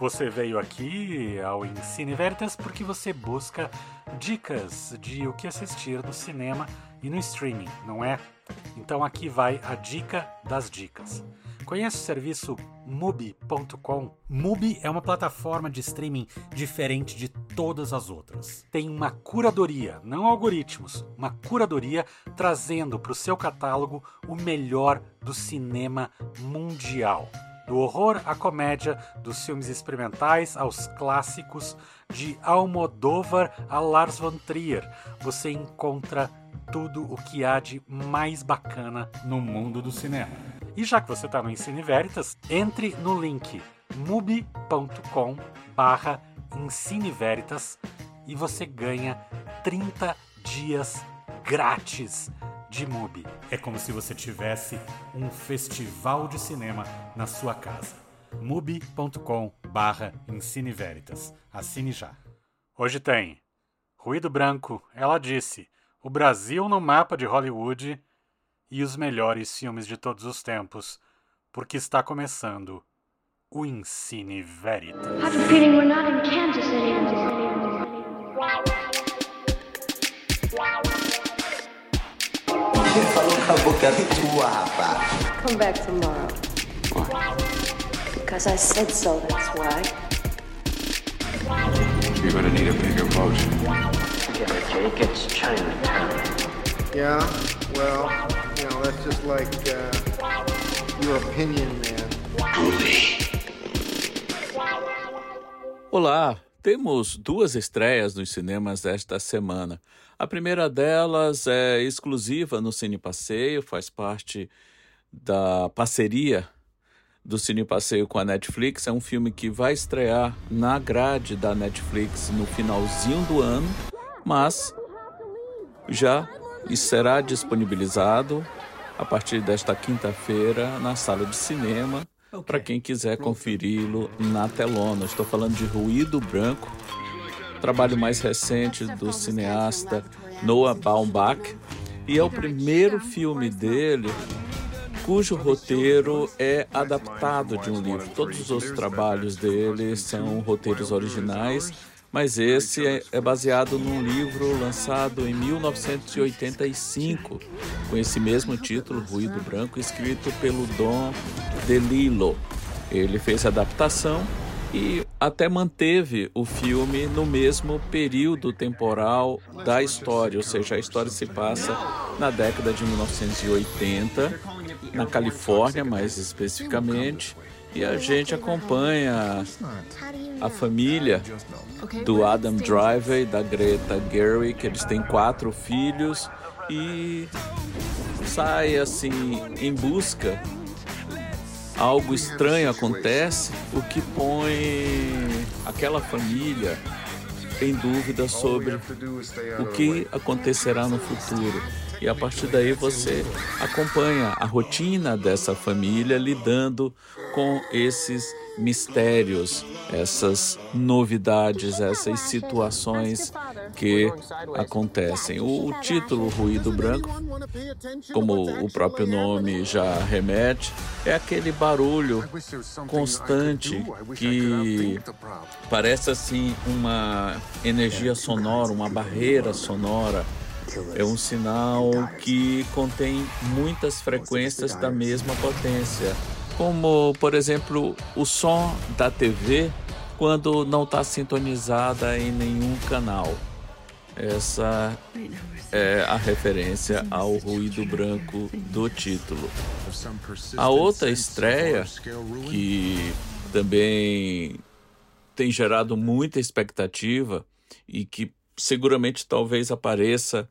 Você veio aqui ao Ensine Veritas porque você busca dicas de o que assistir no cinema e no streaming, não é? Então aqui vai a dica das dicas. Conhece o serviço Mubi.com? Mubi é uma plataforma de streaming diferente de todas as outras. Tem uma curadoria, não algoritmos, uma curadoria trazendo para o seu catálogo o melhor do cinema mundial. Do horror à comédia, dos filmes experimentais aos clássicos, de Almodóvar a Lars von Trier, você encontra tudo o que há de mais bacana no mundo do cinema. E já que você está no Ensine Veritas, entre no link mubi.com Veritas e você ganha 30 dias grátis de Mubi. É como se você tivesse um festival de cinema na sua casa. mubi.com barra Veritas. Assine já. Hoje tem Ruído Branco, ela disse, o Brasil no mapa de Hollywood e os melhores filmes de todos os tempos, porque está começando o Ensine Veritas. Você boca tua, rapaz. Come back tomorrow. Why? Because I said so, that's why. You're gonna need a bigger boat. Forget it, Jake. It's Chinatown. Yeah, well, you know, that's just like uh, your opinion, man. Truly. Olá, temos duas estreias nos cinemas esta semana. A primeira delas é exclusiva no Cine Passeio, faz parte da parceria do Cine Passeio com a Netflix. É um filme que vai estrear na grade da Netflix no finalzinho do ano, mas já será disponibilizado a partir desta quinta-feira na sala de cinema para quem quiser conferi-lo na telona. Estou falando de Ruído Branco, trabalho mais recente do cineasta Noah Baumbach, e é o primeiro filme dele cujo roteiro é adaptado de um livro. Todos os trabalhos dele são roteiros originais, mas esse é, é baseado num livro lançado em 1985, com esse mesmo título, Ruído Branco, escrito pelo Don DeLillo. Ele fez a adaptação e até manteve o filme no mesmo período temporal da história, ou seja, a história se passa na década de 1980, na Califórnia mais especificamente, e a gente acompanha a família do Adam Driver e da Greta Gerwig, eles têm quatro filhos e sai assim em busca algo estranho acontece, o que põe aquela família em dúvida sobre o que acontecerá no futuro. E a partir daí você acompanha a rotina dessa família lidando com esses mistérios, essas novidades, essas situações que acontecem. O, título Ruído Branco, como o próprio nome já remete, é aquele barulho constante que parece assim uma energia sonora, uma barreira sonora. É um sinal que contém muitas frequências da mesma potência como por exemplo o som da TV quando não está sintonizada em nenhum canal. Essa é a referência ao ruído branco do título. A outra estreia, que também tem gerado muita expectativa e que seguramente talvez apareça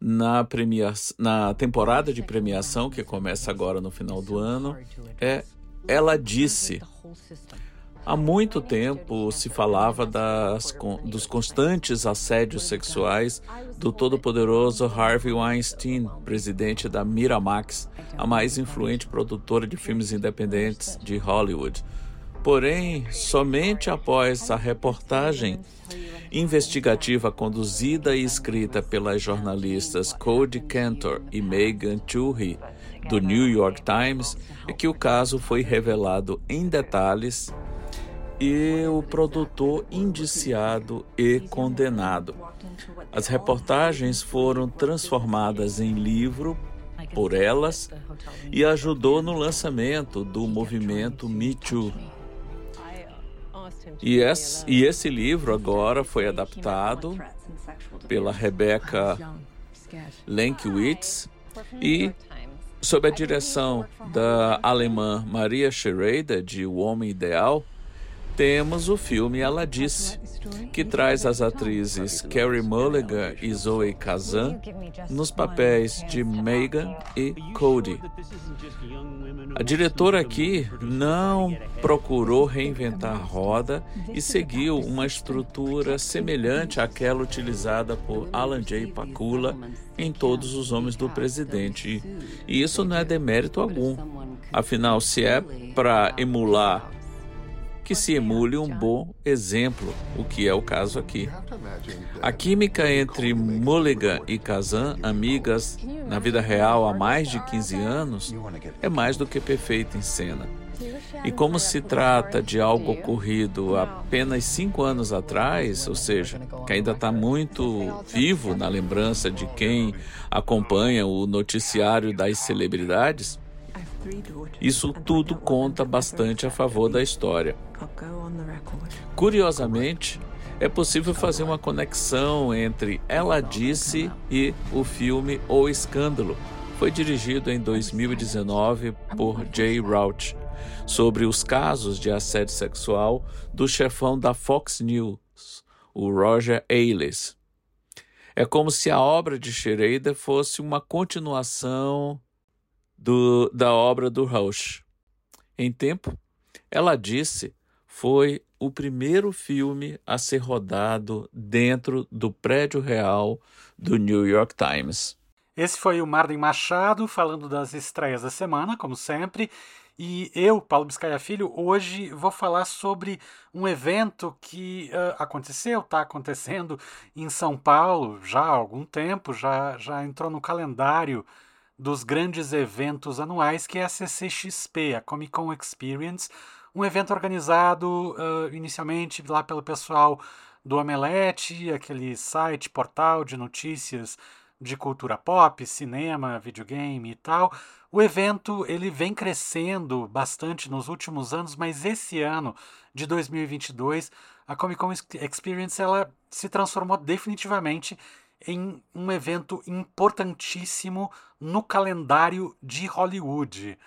na, premia na temporada de premiação que começa agora no final do ano, é Ela Disse. Há muito tempo se falava das, dos constantes assédios sexuais do todo-poderoso Harvey Weinstein, presidente da Miramax, a mais influente produtora de filmes independentes de Hollywood. Porém, somente após a reportagem investigativa conduzida e escrita pelas jornalistas Cody Cantor e Megan Twohy do New York Times é que o caso foi revelado em detalhes e o produtor indiciado e condenado. As reportagens foram transformadas em livro por elas e ajudou no lançamento do movimento Me Too. E esse, e esse livro agora foi adaptado pela Rebecca Lenkiewicz e sob a direção da alemã Maria Schrader de O Homem Ideal, temos o filme Ela Disse, que traz as atrizes Carey Mulligan e Zoe Kazan nos papéis de Megan e Cody. A diretora aqui não procurou reinventar a roda e seguiu uma estrutura semelhante àquela utilizada por Alan J. Pakula em Todos os Homens do Presidente. E isso não é demérito algum. Afinal, se é para emular que se emule um bom exemplo, o que é o caso aqui. A química entre Mulligan e Kazan, amigas na vida real há mais de 15 anos, é mais do que perfeita em cena. E como se trata de algo ocorrido apenas cinco anos atrás, ou seja, que ainda está muito vivo na lembrança de quem acompanha o noticiário das celebridades, isso tudo conta bastante a favor da história. Curiosamente, é possível fazer uma conexão entre Ela Disse e o filme O Escândalo. Foi dirigido em 2019 por Jay Roach, sobre os casos de assédio sexual do chefão da Fox News, o Roger Ailes. É como se a obra de Schrader fosse uma continuação do, da obra do Rausch. Em tempo, ela disse, foi o primeiro filme a ser rodado dentro do prédio real do New York Times. Esse foi o Marden Machado falando das estreias da semana, como sempre. E eu, Paulo Biscaia Filho, hoje vou falar sobre um evento que uh, aconteceu, está acontecendo em São Paulo já há algum tempo, já, já entrou no calendário dos grandes eventos anuais, que é a CCXP, a Comic Con Experience, um evento organizado uh, inicialmente lá pelo pessoal do Omelete, aquele site, portal de notícias de cultura pop, cinema, videogame e tal. O evento ele vem crescendo bastante nos últimos anos, mas esse ano de 2022 a Comic Con Experience ela se transformou definitivamente em um evento importantíssimo no calendário de Hollywood.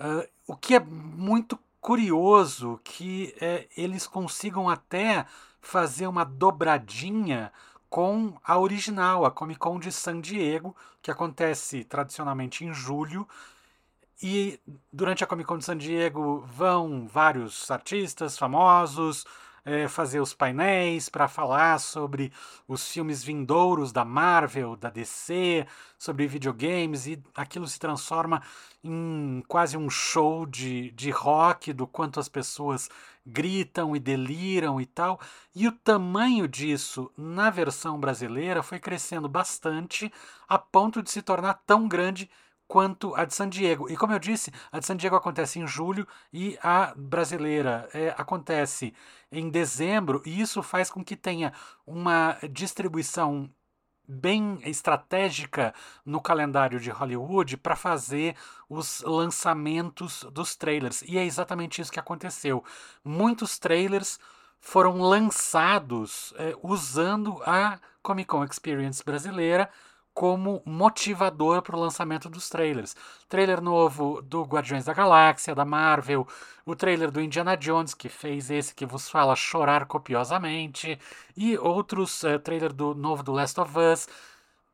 Uh, o que é muito curioso que é, eles consigam até fazer uma dobradinha com a original, a Comic Con de San Diego, que acontece tradicionalmente em julho. E durante a Comic Con de San Diego vão vários artistas famosos, é, fazer os painéis para falar sobre os filmes vindouros da Marvel, da DC, sobre videogames, e aquilo se transforma em quase um show de, de rock do quanto as pessoas gritam e deliram e tal. E o tamanho disso na versão brasileira foi crescendo bastante a ponto de se tornar tão grande quanto a de San Diego. E como eu disse, a de San Diego acontece em julho e a brasileira é, acontece em dezembro, e isso faz com que tenha uma distribuição bem estratégica no calendário de Hollywood para fazer os lançamentos dos trailers. E é exatamente isso que aconteceu. Muitos trailers foram lançados é, usando a Comic Con Experience brasileira como motivador para o lançamento dos trailers. Trailer novo do Guardiões da Galáxia, da Marvel, o trailer do Indiana Jones, que fez esse que vos fala chorar copiosamente, e outros, uh, trailer do novo do Last of Us.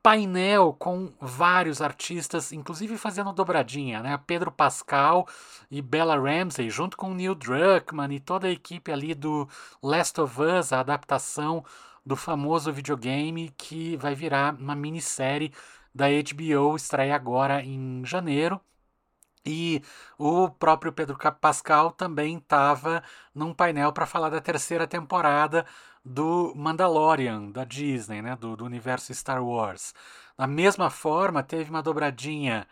painel com vários artistas, inclusive fazendo dobradinha, né? Pedro Pascal e Bella Ramsey, junto com Neil Druckmann e toda a equipe ali do Last of Us, a adaptação do famoso videogame que vai virar uma minissérie da HBO, estreia agora em janeiro. E o próprio Pedro Pascal também estava num painel para falar da terceira temporada do Mandalorian, da Disney, né, do, do universo Star Wars. Da mesma forma, teve uma dobradinha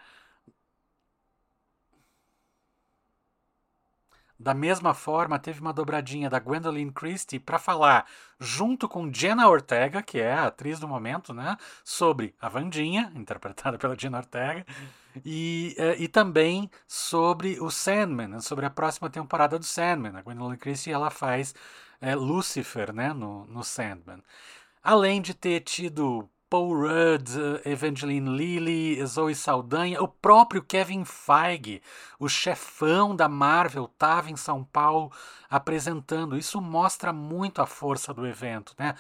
Da mesma forma, teve uma dobradinha da Gwendolyn Christie para falar, junto com Jenna Ortega, que é a atriz do momento, né, sobre a Vandinha, interpretada pela Jenna Ortega, e, eh, e também sobre o Sandman, né, sobre a próxima temporada do Sandman. A Gwendolyn Christie ela faz é, Lucifer né, no, no Sandman. Além de ter tido Paul Rudd, Evangeline Lilly, Zoe Saldanha, o próprio Kevin Feige, o chefão da Marvel, estava em São Paulo apresentando. Isso mostra muito a força do evento, né?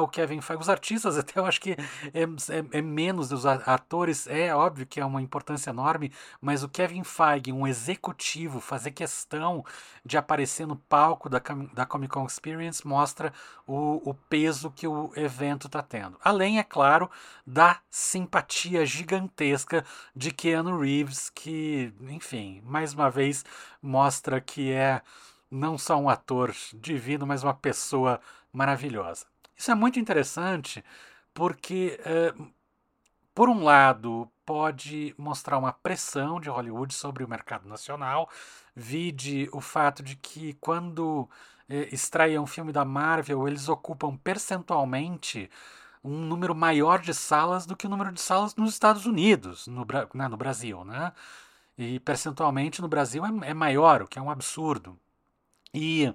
O Kevin Feige, os artistas até eu acho que é, é, é menos dos atores, é óbvio que é uma importância enorme, mas o Kevin Feige, um executivo, fazer questão de aparecer no palco da, da Comic Con Experience mostra o, o peso que o evento está tendo. Além, é claro, da simpatia gigantesca de Keanu Reeves, que, enfim, mais uma vez mostra que é não só um ator divino, mas uma pessoa maravilhosa. Isso é muito interessante porque, é, por um lado, pode mostrar uma pressão de Hollywood sobre o mercado nacional, vide o fato de que quando é, extraem um filme da Marvel, eles ocupam percentualmente um número maior de salas do que o número de salas nos Estados Unidos, no, né, no Brasil, né? E percentualmente no Brasil é, é maior, o que é um absurdo. E, uh,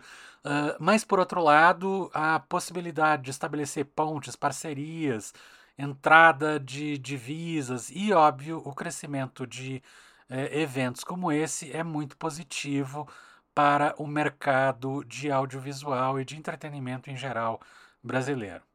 mas por outro lado, a possibilidade de estabelecer pontes, parcerias, entrada de divisas e, óbvio, o crescimento de eh, eventos como esse é muito positivo para o mercado de audiovisual e de entretenimento em geral brasileiro.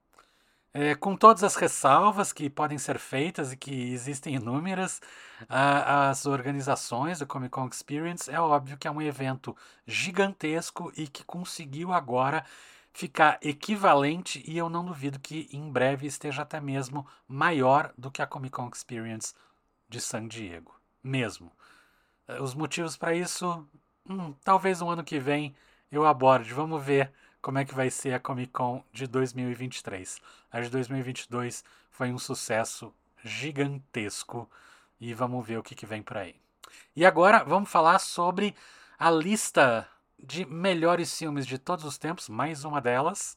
É, com todas as ressalvas que podem ser feitas e que existem inúmeras, as organizações do Comic Con Experience é óbvio que é um evento gigantesco e que conseguiu agora ficar equivalente e eu não duvido que em breve esteja até mesmo maior do que a Comic Con Experience de San Diego, mesmo. Os motivos para isso, hum, talvez um ano que vem eu aborde. Vamos ver como é que vai ser a Comic Con de 2023. A de 2022 foi um sucesso gigantesco e vamos ver o que, que vem por aí. E agora vamos falar sobre a lista de melhores filmes de todos os tempos, mais uma delas,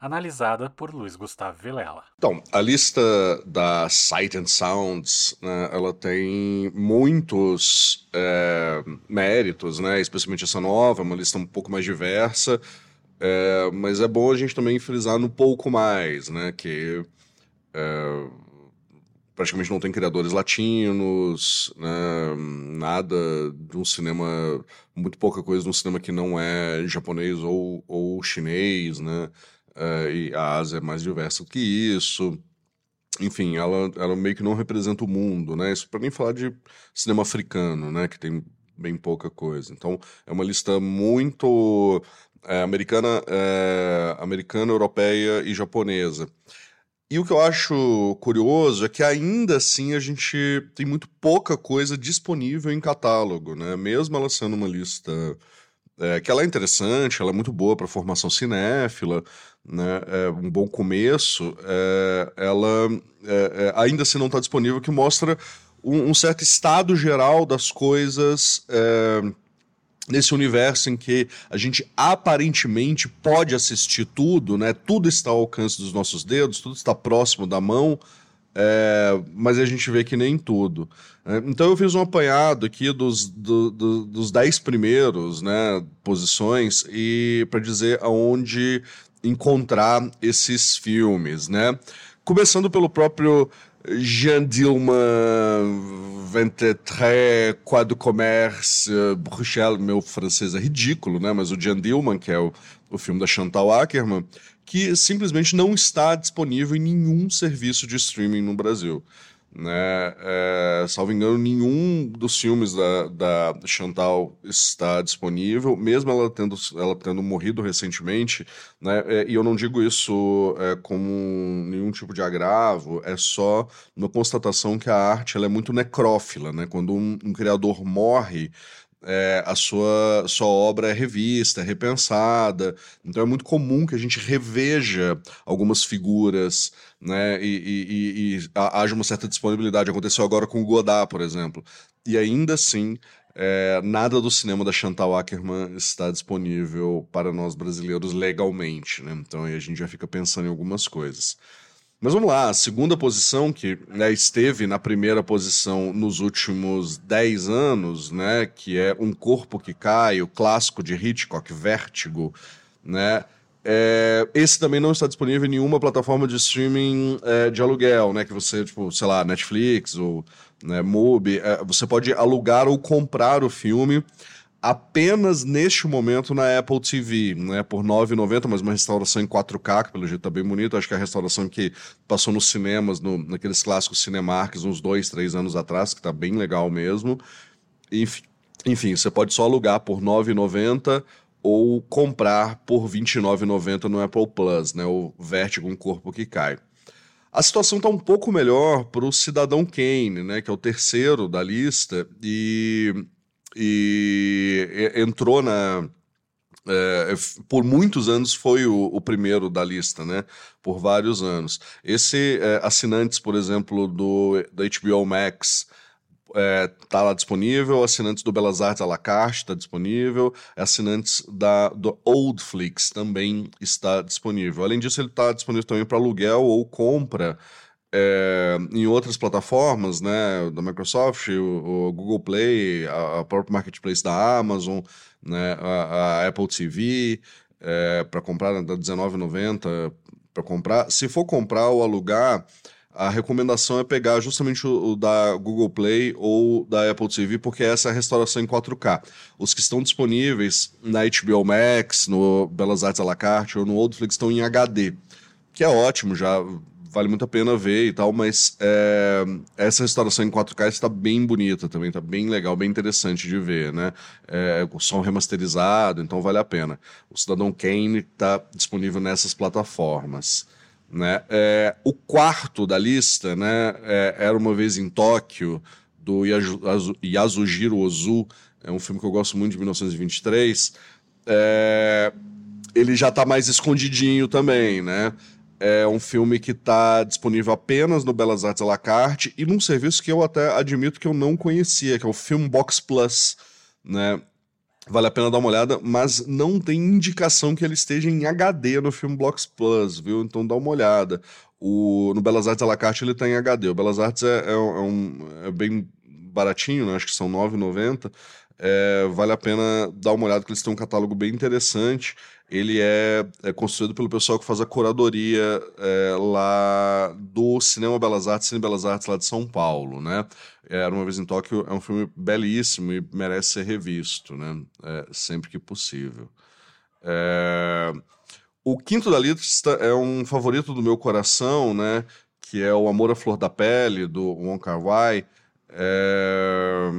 analisada por Luiz Gustavo Vilela. Então, a lista da Sight and Sounds, né, ela tem muitos é, méritos, né, especialmente essa nova, uma lista um pouco mais diversa. É, mas é bom a gente também frisar no pouco mais, né? Que é, praticamente não tem criadores latinos, né, nada de um cinema, muito pouca coisa de um cinema que não é japonês ou, ou chinês, né? É, e a Ásia é mais diversa do que isso. Enfim, ela, ela meio que não representa o mundo, né? Isso para nem falar de cinema africano, né? Que tem bem pouca coisa. Então, é uma lista muito é, americana, é, americana, europeia e japonesa. E o que eu acho curioso é que ainda assim a gente tem muito pouca coisa disponível em catálogo, né? Mesmo ela sendo uma lista é, que ela é interessante, ela é muito boa para formação cinéfila, né? É um bom começo. É, ela ainda assim não está disponível, que mostra um, um, certo estado geral das coisas é, nesse universo em que a gente aparentemente pode assistir tudo, né? Tudo está ao alcance dos nossos dedos, tudo está próximo da mão, é, mas a gente vê que nem tudo. Né? Então eu fiz um apanhado aqui dos, do, do, dos dez primeiros, né, posições e para dizer aonde encontrar esses filmes, né? Começando pelo próprio Jean Dilma 23, Quoi de Commerce, Bruxelles, meu francês é ridículo, né? Mas o Jean Dillman, que é o, o filme da Chantal Ackerman, que simplesmente não está disponível em nenhum serviço de streaming no Brasil. Né? É, salvo engano, nenhum dos filmes da, da Chantal está disponível, mesmo ela tendo, ela tendo morrido recentemente. Né? É, e eu não digo isso é, como nenhum tipo de agravo, é só uma constatação que a arte ela é muito necrófila. Né? Quando um, um criador morre, é, a sua, sua obra é revista, é repensada. Então é muito comum que a gente reveja algumas figuras, né? E, e, e, e haja uma certa disponibilidade. Aconteceu agora com o Godard, por exemplo. E ainda assim, é, nada do cinema da Chantal Ackerman está disponível para nós brasileiros legalmente, né? Então aí a gente já fica pensando em algumas coisas. Mas vamos lá, a segunda posição, que né, esteve na primeira posição nos últimos 10 anos, né, que é Um Corpo que Cai, o clássico de Hitchcock, Vértigo, né, é, esse também não está disponível em nenhuma plataforma de streaming é, de aluguel, né, que você, tipo, sei lá, Netflix ou né, Mubi, é, você pode alugar ou comprar o filme apenas neste momento na Apple TV, né, por R$ 9,90, mas uma restauração em 4K, que pelo jeito tá bem bonito. Acho que é a restauração que passou nos cinemas, no, naqueles clássicos Cinemarks, uns dois, três anos atrás, que tá bem legal mesmo. Enfim, enfim você pode só alugar por R$ 9,90 ou comprar por R$ 29,90 no Apple Plus, né, o Vértigo Um Corpo que Cai. A situação está um pouco melhor para o Cidadão Kane, né, que é o terceiro da lista, e e entrou na. É, por muitos anos foi o, o, primeiro da lista, né? Por vários anos. Esse é, assinantes, por exemplo, do da HBO Max é, tá lá disponível, assinantes do Belas Artes à la carte está disponível, assinantes da, do Oldflix também está disponível. Além disso, ele está disponível também para aluguel ou compra é, em outras plataformas, né, da Microsoft, o, o Google Play, a, a própria Marketplace da Amazon, né, a, a Apple TV, é, para comprar, da R$19,90 para comprar. Se for comprar ou alugar, a recomendação é pegar justamente o, o, da Google Play ou da Apple TV, porque essa é a restauração em 4K. Os que estão disponíveis na HBO Max, no Belas Artes à la carte ou no Oldflix estão em HD, que é ótimo, já vale muito a pena ver e tal, mas é, essa restauração em 4K está bem bonita também, está bem legal, bem interessante de ver, né? É, o som remasterizado, então vale a pena. O Cidadão Kane está disponível nessas plataformas. Né? É, o quarto da lista né, era uma vez em Tóquio, do Yasujiro Ozu, é um filme que eu gosto muito de 1923. É, ele já está mais escondidinho também, né? É um filme que está disponível apenas no Belas Artes à la carte e num serviço que eu até admito que eu não conhecia, que é o Filmbox Plus, né? Vale a pena dar uma olhada, mas não tem indicação que ele esteja em HD no Filmbox Plus, viu? Então dá uma olhada. O, no Belas Artes à la carte ele está em HD. O Belas Artes é, é, é, um, é bem baratinho, né? acho que são R$ 9,90. É, vale a pena dar uma olhada, porque eles têm um catálogo bem interessante ele é, é, construído pelo pessoal que faz a curadoria é, lá do Cinema Belas Artes, Cine Belas Artes lá de São Paulo, né? Era uma vez em Tóquio, é um filme belíssimo e merece ser revisto, né? É, sempre que possível. É... O quinto da lista é um favorito do meu coração, né? Que é o Amor à Flor da Pele, do Wong Kar Wai. É...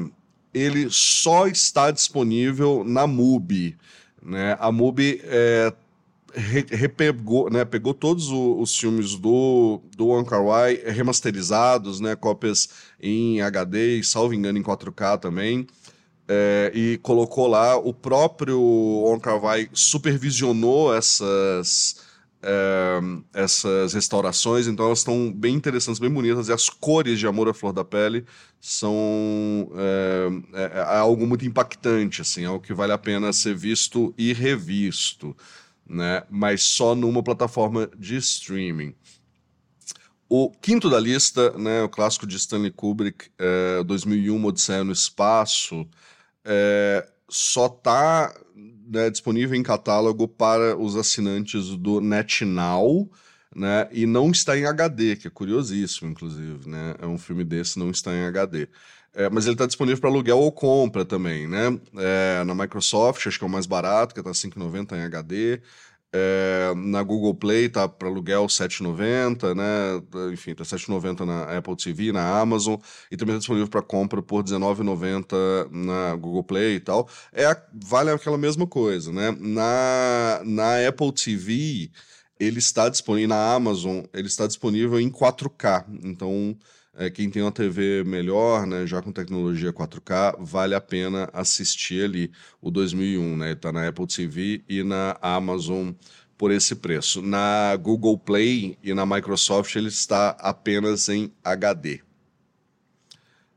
Ele só está disponível na MUBI. Né? A MUBI é, re, repegou, né, pegou todos os filmes do, do Kar Wai remasterizados, né, cópias em HD e, salvo engano, em 4K também, é, e colocou lá. O próprio Kar Wai supervisionou essas é, essas restaurações, então elas estão bem interessantes, bem bonitas, e as cores de Amor à Flor da Pele são é, é, algo muito impactante, assim, é algo que vale a pena ser visto e revisto, né? mas só numa plataforma de streaming. O quinto da lista, né, o clássico de Stanley Kubrick, é, 2001, Odisseia no Espaço, é, só está né, disponível em catálogo para os assinantes do NetNow, né, e não está em HD, que é curiosíssimo, inclusive, né, é um filme desse não está em HD. É, mas ele está disponível para aluguel ou compra também, né? É, na Microsoft, acho que é o mais barato, que está 5,90 em HD. É, na Google Play tá para aluguel 7,90, né? Enfim, tá 7,90 na Apple TV, na Amazon e também tá disponível para compra por 19,90 na Google Play e tal. É vale aquela mesma coisa, né? Na na Apple TV ele está disponível na Amazon, ele está disponível em 4K. Então, é, quem tem uma TV melhor, né, já com tecnologia 4K, vale a pena assistir ali o 2001, né? Está na Apple TV e na Amazon por esse preço. Na Google Play e na Microsoft ele está apenas em HD.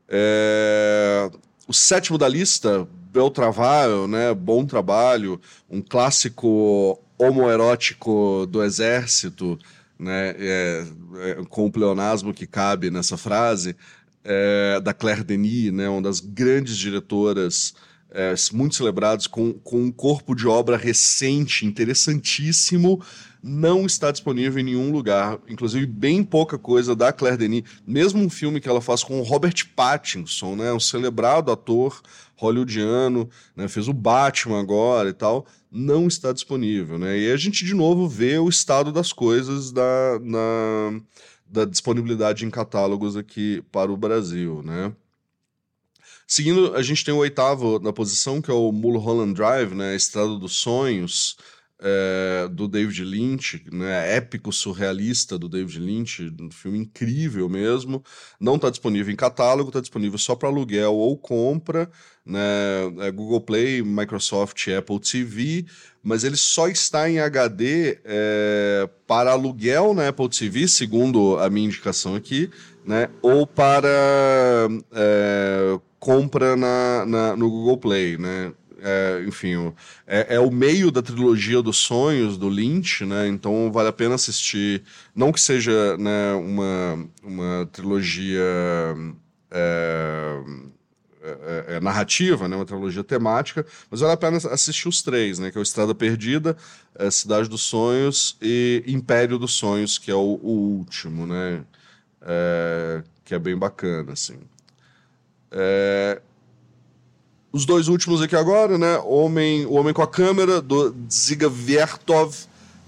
É... O sétimo da lista, Beltraval, né? Bom trabalho, um clássico homoerótico do exército, né, é, é, com o pleonasmo que cabe nessa frase, é, da Claire Denis, né, uma das grandes diretoras é, muito celebradas, com, com um corpo de obra recente, interessantíssimo, não está disponível em nenhum lugar. Inclusive, bem pouca coisa da Claire Denis. Mesmo um filme que ela faz com o Robert Pattinson, né, um celebrado ator hollywoodiano, né, fez o Batman agora e tal não está disponível, né? E a gente de novo vê o estado das coisas da, na, da disponibilidade em catálogos aqui para o Brasil, né? Seguindo, a gente tem o oitavo na posição, que é o Mulholland Drive, né? Estrada dos Sonhos, é, do David Lynch, né, épico surrealista do David Lynch, um filme incrível mesmo. Não está disponível em catálogo, está disponível só para aluguel ou compra, né, é Google Play, Microsoft, Apple TV, mas ele só está em HD é, para aluguel na Apple TV, segundo a minha indicação aqui, né, ou para é, compra na, na, no Google Play, né? É, enfim, é, é, o meio da trilogia dos sonhos do Lynch, né? Então vale a pena assistir. Não que seja né, uma, uma trilogia é, é, é, narrativa, né? Uma trilogia temática, mas vale a pena assistir os três, né? Que é o Estrada Perdida, é, Cidade dos Sonhos e Império dos Sonhos, que é o, o último, né? que é bem bacana, assim. É, os dois últimos aqui agora, né? Homem, o Homem com a Câmera, do Dziga Vertov,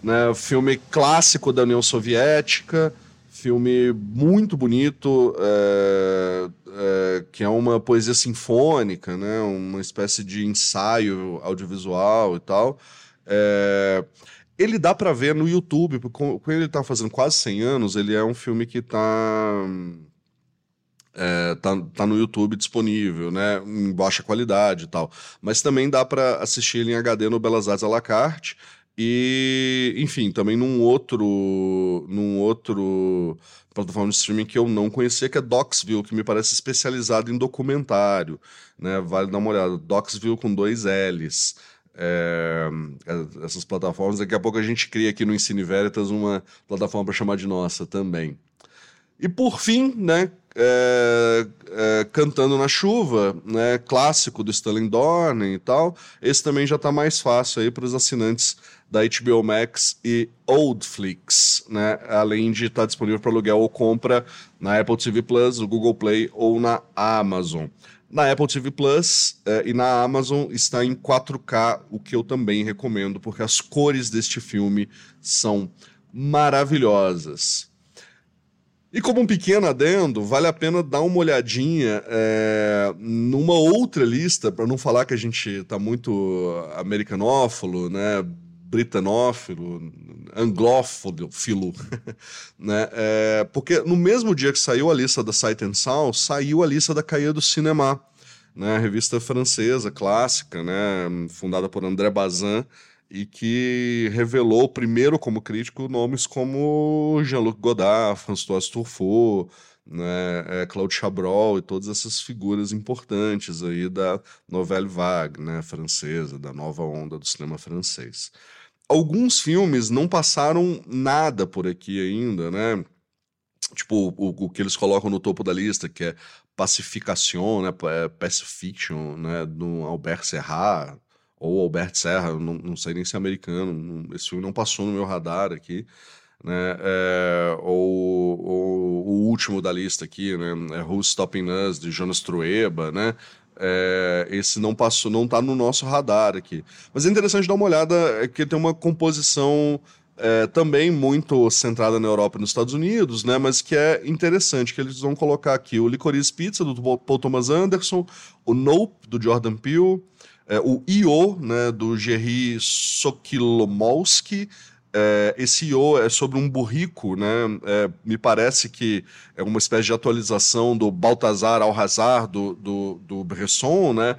né? Filme clássico da União Soviética, filme muito bonito, é, é, que é uma poesia sinfônica, né? Uma espécie de ensaio audiovisual e tal. É, ele dá para ver no YouTube, porque ele tá fazendo quase 100 anos, ele é um filme que tá tá, tá no YouTube disponível, né, em baixa qualidade e tal. Mas também dá para assistir ele em HD no Belas Artes à la carte e, enfim, também num outro, num outro plataforma de streaming que eu não conhecia, que é Docsville, que me parece especializado em documentário, né, vale dar uma olhada, Docsville com dois L's. É, essas plataformas, daqui a pouco a gente cria aqui no Ensine Veritas uma plataforma para chamar de nossa também. E por fim, né, é, é, Cantando na Chuva, né, clássico do Stanley Dornan e tal, esse também já está mais fácil aí para os assinantes da HBO Max e Oldflix, né, além de estar tá disponível para aluguel ou compra na Apple TV Plus, no Google Play ou na Amazon. Na Apple TV Plus é, e na Amazon está em 4K, o que eu também recomendo, porque as cores deste filme são maravilhosas. E como um pequeno adendo, vale a pena dar uma olhadinha é, numa outra lista, para não falar que a gente está muito americanófilo, né, britanófilo, anglófilo, né? É, porque no mesmo dia que saiu a lista da Sight and Sound, saiu a lista da Caia do Cinema, né, revista francesa clássica, né, fundada por André Bazin, e que revelou primeiro como crítico nomes como Jean-Luc Godard, François Truffaut, né, é, Claude Chabrol e todas essas figuras importantes aí da Nouvelle Vague, né, francesa, da nova onda do cinema francês. Alguns filmes não passaram nada por aqui ainda, né? Tipo, o, o que eles colocam no topo da lista, que é Pacification, né, Pacifiction, né, do Albert Serrat, ou Albert Serra, não, não sei nem se é americano, não, esse filme não passou no meu radar aqui, né? É, ou, ou, o último da lista aqui, né? É Who's Stopping Us, de Jonas Trueba, né? É, esse não passou, não tá no nosso radar aqui. Mas é interessante dar uma olhada, é que tem uma composição é, também muito centrada na Europa e nos Estados Unidos, né? Mas que é interessante, que eles vão colocar aqui o Licorice Pizza, do Paul Thomas Anderson, o Nope, do Jordan Peele, é, o I.O., né, do Jerry Sokilomowski, é, esse I.O. é sobre um burrico, né? É, me parece que é uma espécie de atualização do Baltazar Alhazar, do, do, do Bresson, né?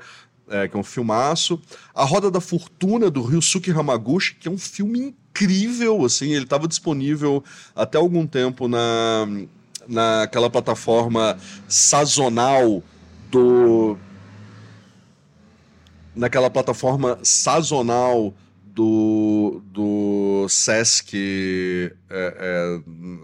É, que é um filmaço. A Roda da Fortuna, do Ryusuke Hamaguchi, que é um filme incrível, assim, ele estava disponível até algum tempo na, naquela plataforma sazonal do... naquela plataforma sazonal do, do Sesc, é, é,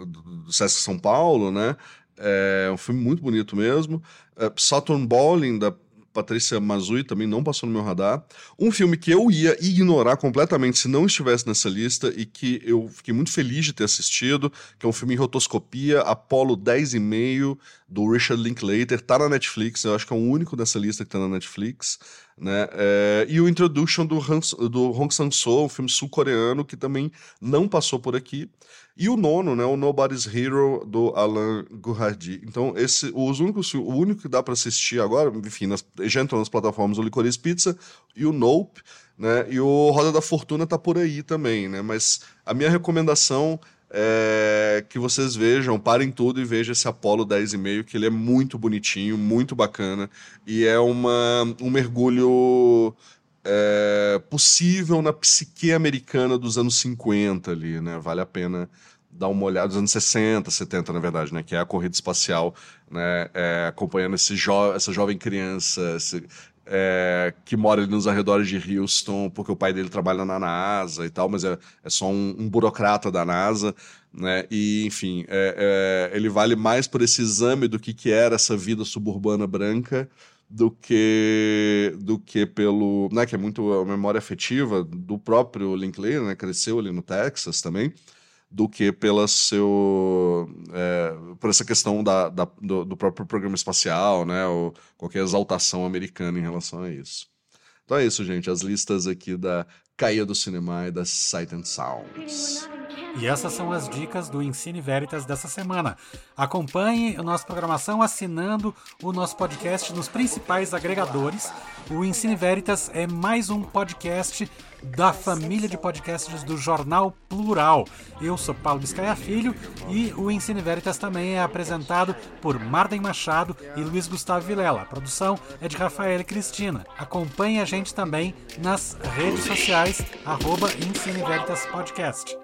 do Sesc São Paulo, né? É um filme muito bonito mesmo. É, Saturn Bowling, da Patrícia Mazui também não passou no meu radar. Um filme que eu ia ignorar completamente se não estivesse nessa lista e que eu fiquei muito feliz de ter assistido, que é um filme em rotoscopia, Apollo 10,5, do Richard Linklater, tá na Netflix, eu acho que é o único dessa lista que tá na Netflix, né? É, e o Introduction do, Hans, do Hong Sang-soo, um filme sul-coreano que também não passou por aqui. E o nono, né, o Nobody's Hero do Alain Guhardi. Então, esse, os únicos, o único que dá para assistir agora, enfim, nas, já entrou nas plataformas o Licorice Pizza e o Nope, né? E o Roda da Fortuna tá por aí também, né? Mas a minha recomendação é que vocês vejam, parem tudo e vejam esse Apollo 10,5, que ele é muito bonitinho, muito bacana e é uma, um mergulho é, possível na psique americana dos anos 50 ali, né? Vale a pena dar uma olhada dos anos 60, 70, na verdade, né? Que é a corrida espacial, né? É, acompanhando esse jo essa jovem criança esse, é, que mora ali nos arredores de Houston, porque o pai dele trabalha na NASA e tal, mas é, é só um, um burocrata da NASA, né? E, enfim, é, é ele vale mais por esse exame do que, que era essa vida suburbana branca do que do que pelo, né, que é muito a memória afetiva do próprio Linklater, né, cresceu ali no Texas também, do que pela seu é, por essa questão da, da do, do, próprio programa espacial, né, ou qualquer exaltação americana em relação a isso. Então é isso, gente, as listas aqui da Caia do Cinema e da Sight and Sounds. E essas são as dicas do Ensine Veritas dessa semana. Acompanhe a nossa programação assinando o nosso podcast nos principais agregadores. O Ensine Veritas é mais um podcast da família de podcasts do Jornal Plural. Eu sou Paulo Biscaia Filho e o Ensine Veritas também é apresentado por Marden Machado e Luiz Gustavo Vilela. A produção é de Rafael e Cristina. Acompanhe a gente também nas redes sociais, arroba Ensine Veritas Podcast.